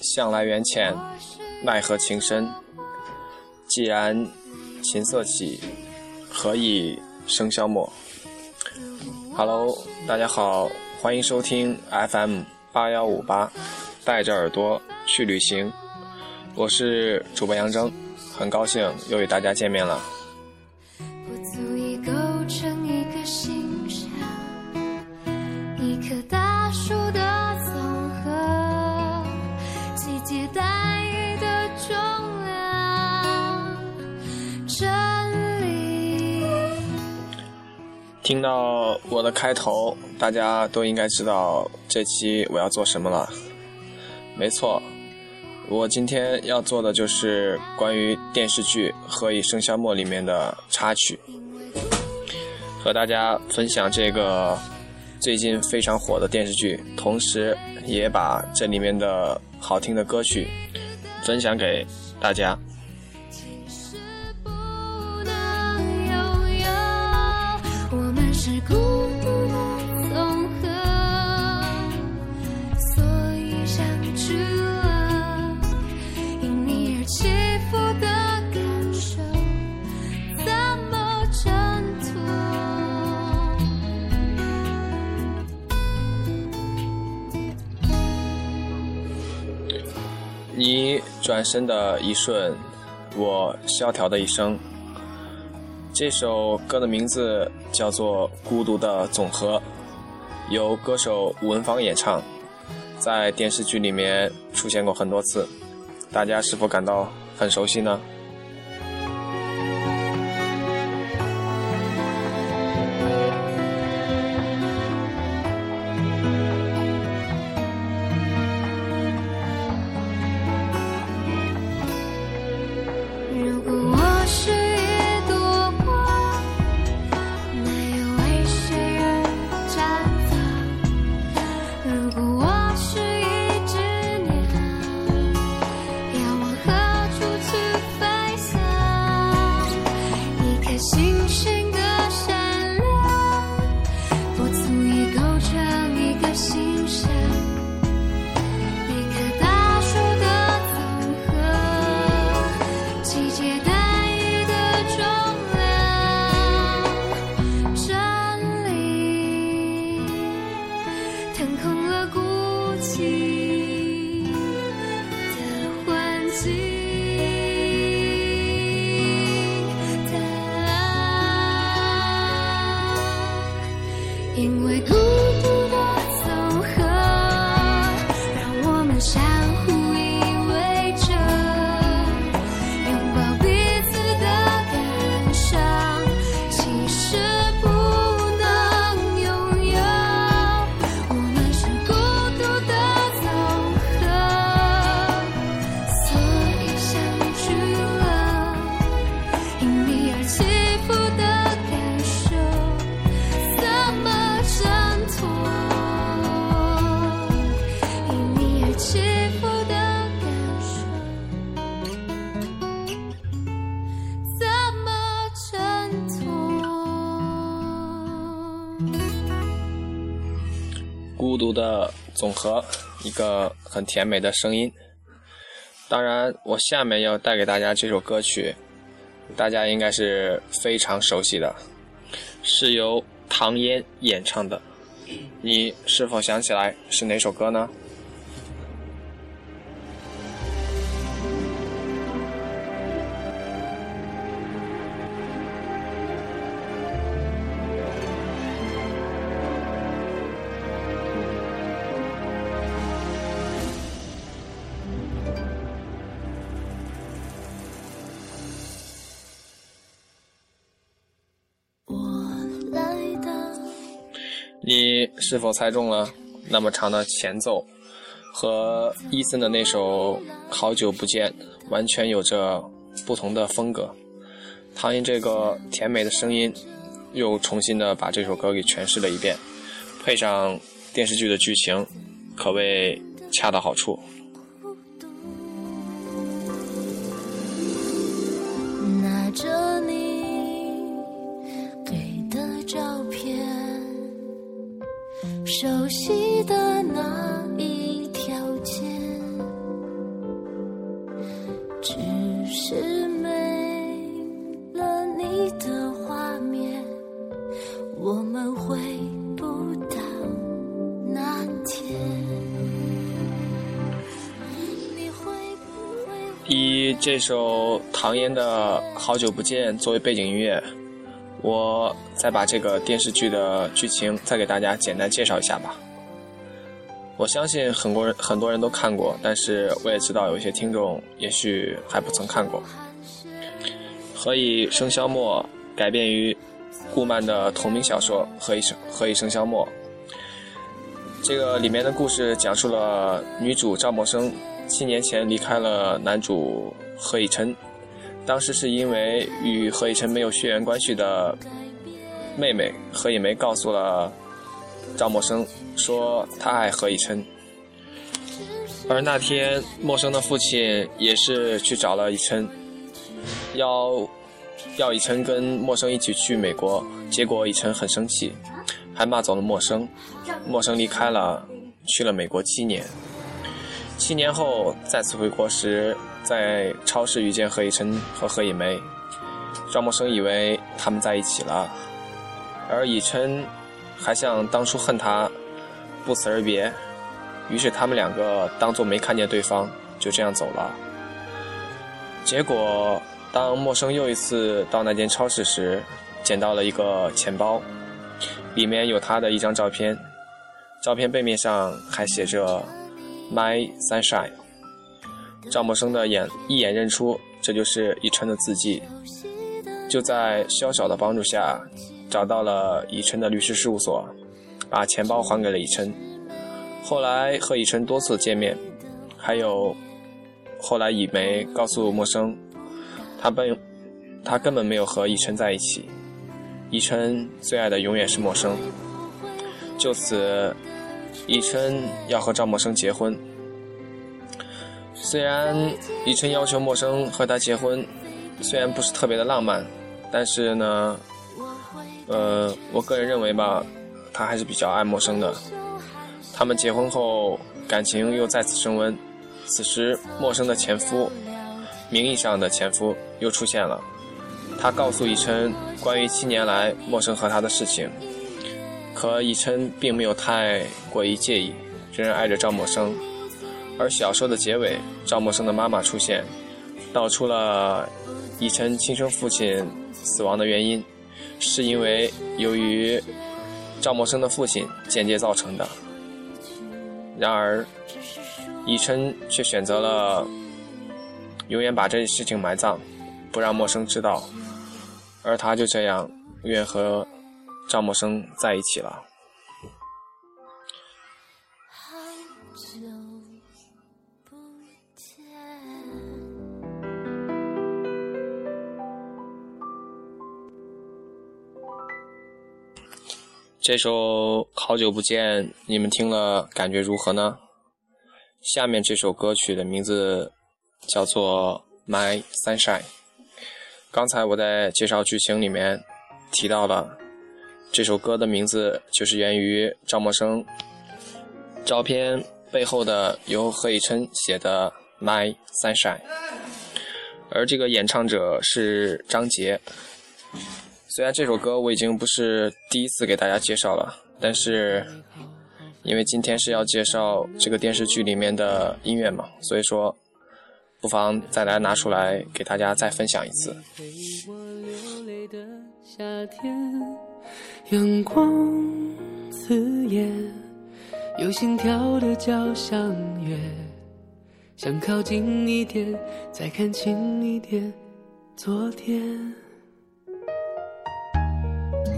向来缘浅，奈何情深。既然琴瑟起，何以笙箫默？Hello，大家好，欢迎收听 FM 八幺五八，带着耳朵去旅行。我是主播杨铮，很高兴又与大家见面了。听到我的开头，大家都应该知道这期我要做什么了。没错，我今天要做的就是关于电视剧《何以笙箫默》里面的插曲，和大家分享这个最近非常火的电视剧，同时也把这里面的好听的歌曲分享给大家。转身的一瞬，我萧条的一生。这首歌的名字叫做《孤独的总和》，由歌手吴文芳演唱，在电视剧里面出现过很多次，大家是否感到很熟悉呢？总和，一个很甜美的声音。当然，我下面要带给大家这首歌曲，大家应该是非常熟悉的，是由唐嫣演唱的。你是否想起来是哪首歌呢？是否猜中了？那么长的前奏，和伊森的那首《好久不见》完全有着不同的风格。唐嫣这个甜美的声音，又重新的把这首歌给诠释了一遍，配上电视剧的剧情，可谓恰到好处。拿熟悉的那一条街，只是没了你的画面，我们回不到那天。你会不会？以这首唐嫣的《好久不见》作为背景音乐，我再把这个电视剧的剧情再给大家简单介绍一下吧。我相信很多人很多人都看过，但是我也知道有一些听众也许还不曾看过。《何以笙箫默》改编于顾漫的同名小说《何以笙何以笙箫默》。这个里面的故事讲述了女主赵默笙七年前离开了男主何以琛，当时是因为与何以琛没有血缘关系的妹妹何以梅告诉了赵默笙，说她爱何以琛。而那天，默笙的父亲也是去找了以琛，要要以琛跟默笙一起去美国，结果以琛很生气，还骂走了默笙。默笙离开了，去了美国七年。七年后再次回国时，在超市遇见何以琛和何以梅，赵默笙以为他们在一起了，而以琛还像当初恨他，不辞而别。于是他们两个当作没看见对方，就这样走了。结果，当默笙又一次到那间超市时，捡到了一个钱包，里面有他的一张照片，照片背面上还写着 “My Sunshine”。赵默笙的眼一眼认出这就是以琛的字迹，就在肖晓的帮助下，找到了以琛的律师事务所，把钱包还给了以琛。后来和以琛多次见面，还有后来以梅告诉默笙，他本他根本没有和以琛在一起，以琛最爱的永远是默笙。就此，以琛要和赵默笙结婚。虽然以琛要求默笙和他结婚，虽然不是特别的浪漫，但是呢，呃，我个人认为吧，他还是比较爱默笙的。他们结婚后，感情又再次升温。此时，陌生的前夫，名义上的前夫又出现了。他告诉以琛关于七年来陌生和他的事情，可以琛并没有太过于介意，仍然爱着赵默笙。而小说的结尾，赵默笙的妈妈出现，道出了以琛亲生父亲死亡的原因，是因为由于赵默笙的父亲间接造成的。然而，以琛却选择了永远把这件事情埋葬，不让陌生知道，而他就这样永远和赵默笙在一起了。好久不见。这首《好久不见》，你们听了感觉如何呢？下面这首歌曲的名字叫做《My Sunshine》。刚才我在介绍剧情里面提到了，这首歌的名字就是源于赵默笙照片背后的由何以琛写的《My Sunshine》，而这个演唱者是张杰。虽然这首歌我已经不是第一次给大家介绍了，但是因为今天是要介绍这个电视剧里面的音乐嘛，所以说不妨再来拿出来给大家再分享一次。阳光刺眼，有心跳的交响乐，想靠近一点，再看清一点昨天。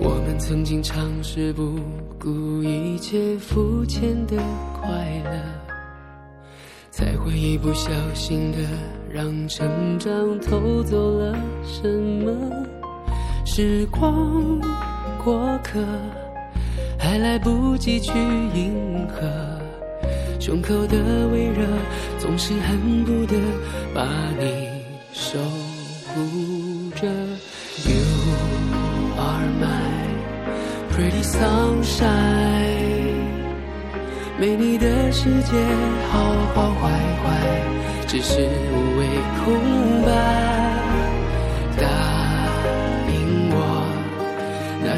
我们曾经尝试不顾一切肤浅的快乐，才会一不小心的让成长偷走了什么。时光过客，还来不及去迎合，胸口的微热，总是恨不得把你守护着。You are my pretty sunshine，没你的世界好好坏坏，只是无谓空白。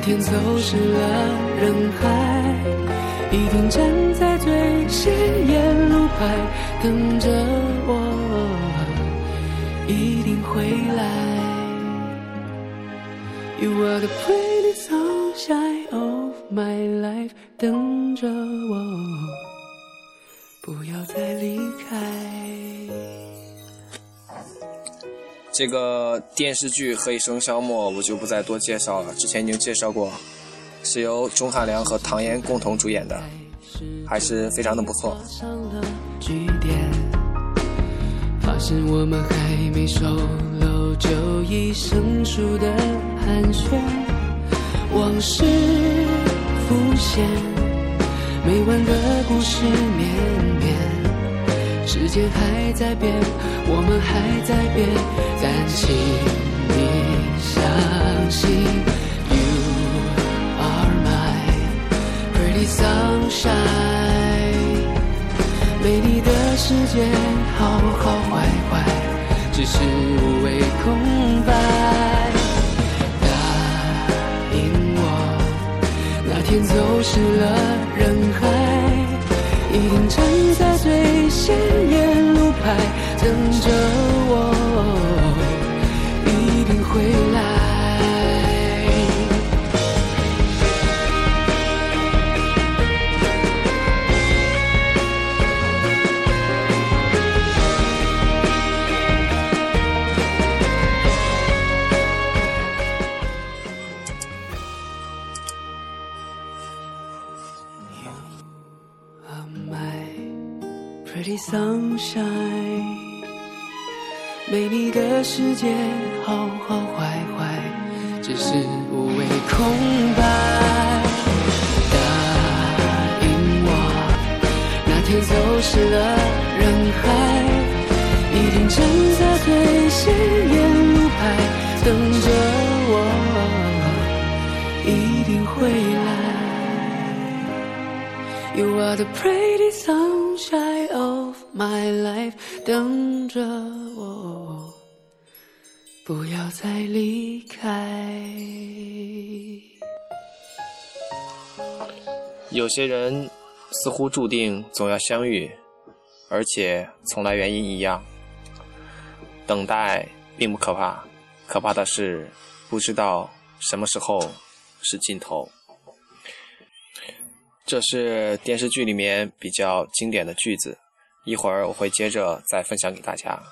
天走失了人海，一定站在最显眼路牌等着我，一定会来。You are the pretty sunshine of my life，等着我，不要再离开。这个电视剧《何以笙箫默》我就不再多介绍了，之前已经介绍过，是由钟汉良和唐嫣共同主演的，还是非常的不错。上了句点，发现我们还没熟络就已生疏的寒暄，往事浮现，没完的故事绵绵，时间还在变，我们还在变，但请你相信，You are my pretty sunshine。没你的世界好好坏坏，只是无谓空白。答应我，那天走失了人海，一定站在最显眼路牌等着我，没你的世界好好坏坏，只是无谓空白。答应我，那天走失了人海，一定站在最显眼路牌等着我，一定会来。You are the pretty sunshine of my life，等着，再离开。有些人似乎注定总要相遇，而且从来原因一样。等待并不可怕，可怕的是不知道什么时候是尽头。这是电视剧里面比较经典的句子，一会儿我会接着再分享给大家。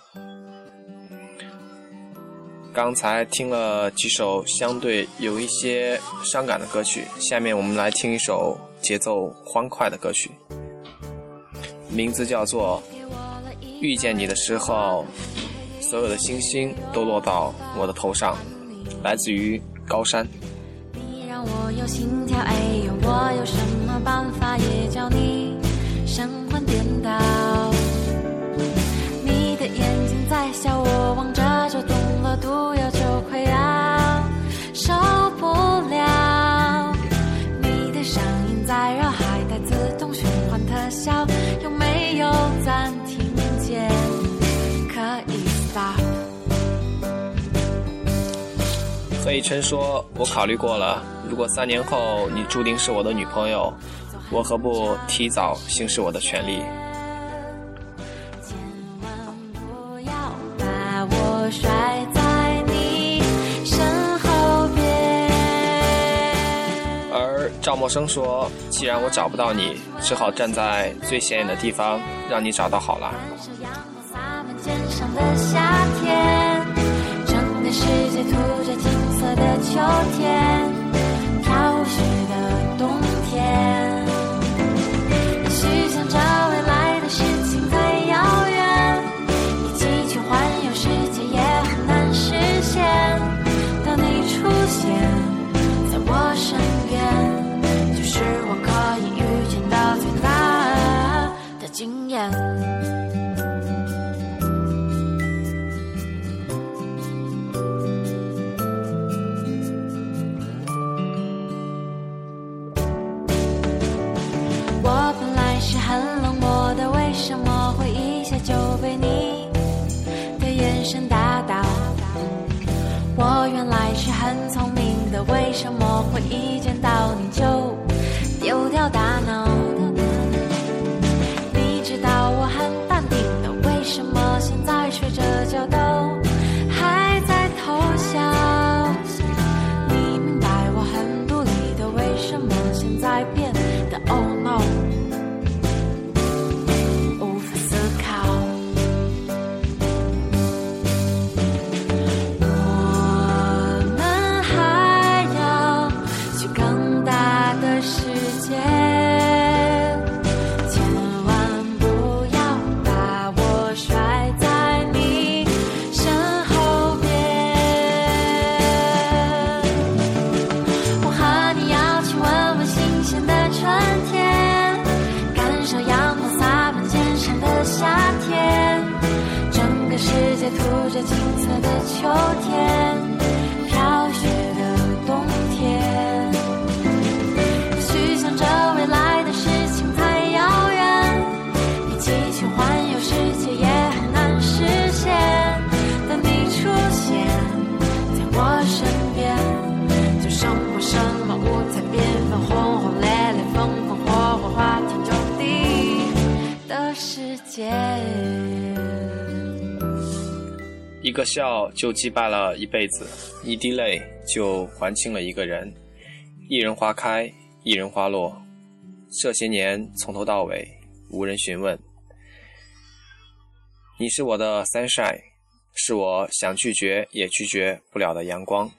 刚才听了几首相对有一些伤感的歌曲，下面我们来听一首节奏欢快的歌曲，名字叫做《遇见你的时候，所有的星星都落到我的头上》，来自于高山。你让我有心跳，哎呦，我有什么办法也叫你何以琛说：“我考虑过了，如果三年后你注定是我的女朋友，我何不提早行使我的权利？千万不要把我甩在你身后边。而赵默笙说：“既然我找不到你，只好站在最显眼的地方，让你找到好了。整个世界涂着金的秋天，飘雪的冬天。也许想着会一见到一个笑就击败了一辈子，一滴泪就还清了一个人。一人花开，一人花落，这些年从头到尾无人询问。你是我的 sunshine，是我想拒绝也拒绝不了的阳光。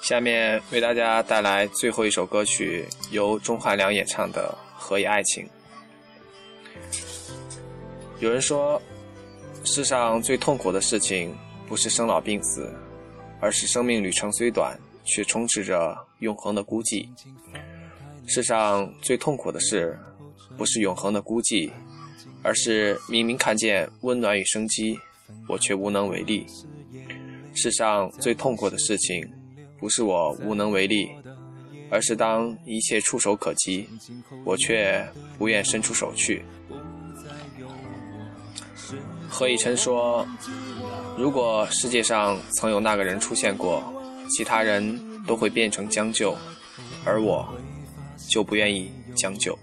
下面为大家带来最后一首歌曲，由钟汉良演唱的《何以爱情》。有人说，世上最痛苦的事情不是生老病死，而是生命旅程虽短，却充斥着永恒的孤寂。世上最痛苦的事，不是永恒的孤寂，而是明明看见温暖与生机，我却无能为力。世上最痛苦的事情，不是我无能为力，而是当一切触手可及，我却不愿伸出手去。何以琛说：“如果世界上曾有那个人出现过，其他人都会变成将就，而我就不愿意将就。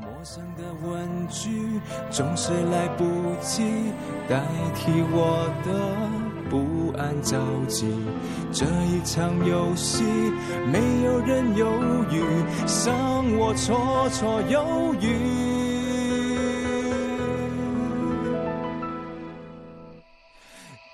陌生的问句总是来不及代替我的不安着急。这一场游戏，没有人犹豫，让我绰绰有余。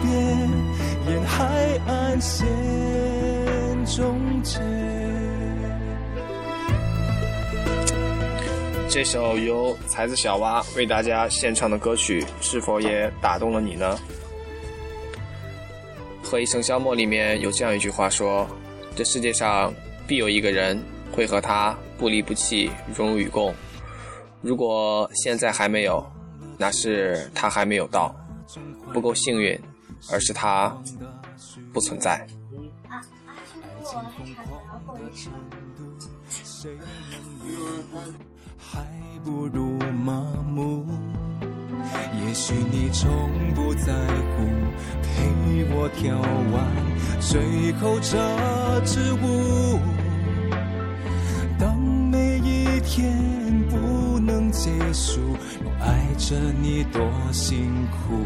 别，海岸线终结。这首由才子小蛙为大家献唱的歌曲，是否也打动了你呢？《何以笙箫默》里面有这样一句话说：“这世界上必有一个人会和他不离不弃，荣辱与共。如果现在还没有，那是他还没有到，不够幸运，而是他不存在。”还不如麻木。也许你从不在乎，陪我跳完最后这支舞。当每一天不能结束，我爱着你多辛苦。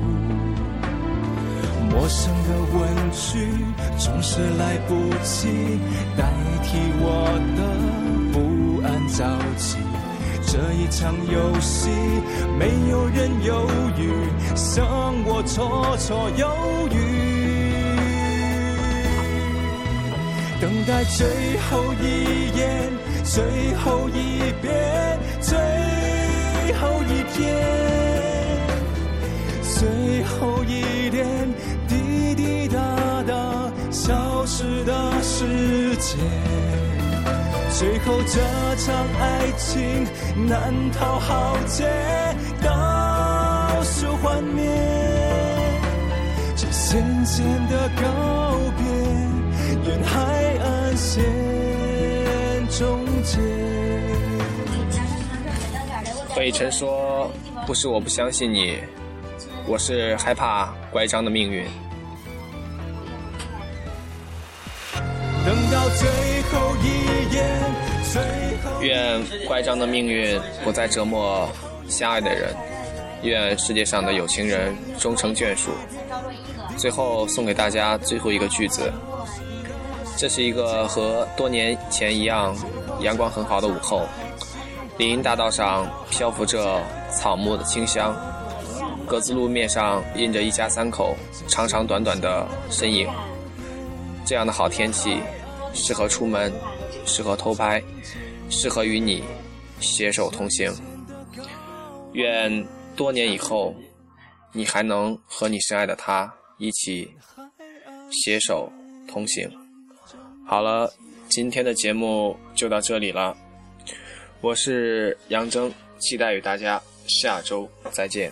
陌生的问句总是来不及代替我的不安着急。这一场游戏，没有人犹豫，剩我绰绰有余。等待最后一眼，最后一遍，最后一天，最后一点消失的世界。最后这场爱情难逃浩劫，倒数幻灭，这渐渐的告别，沿海岸线终结。北辰说：“不是我不相信你，我是害怕乖张的命运。等到最后一眼，最后愿乖张的命运不再折磨相爱的人，愿世界上的有情人终成眷属。”最后送给大家最后一个句子。这是一个和多年前一样阳光很好的午后，林荫大道上漂浮着草木的清香，格子路面上印着一家三口长长短短的身影。这样的好天气，适合出门，适合偷拍，适合与你携手同行。愿多年以后，你还能和你深爱的他一起携手同行。好了，今天的节目就到这里了。我是杨铮，期待与大家下周再见。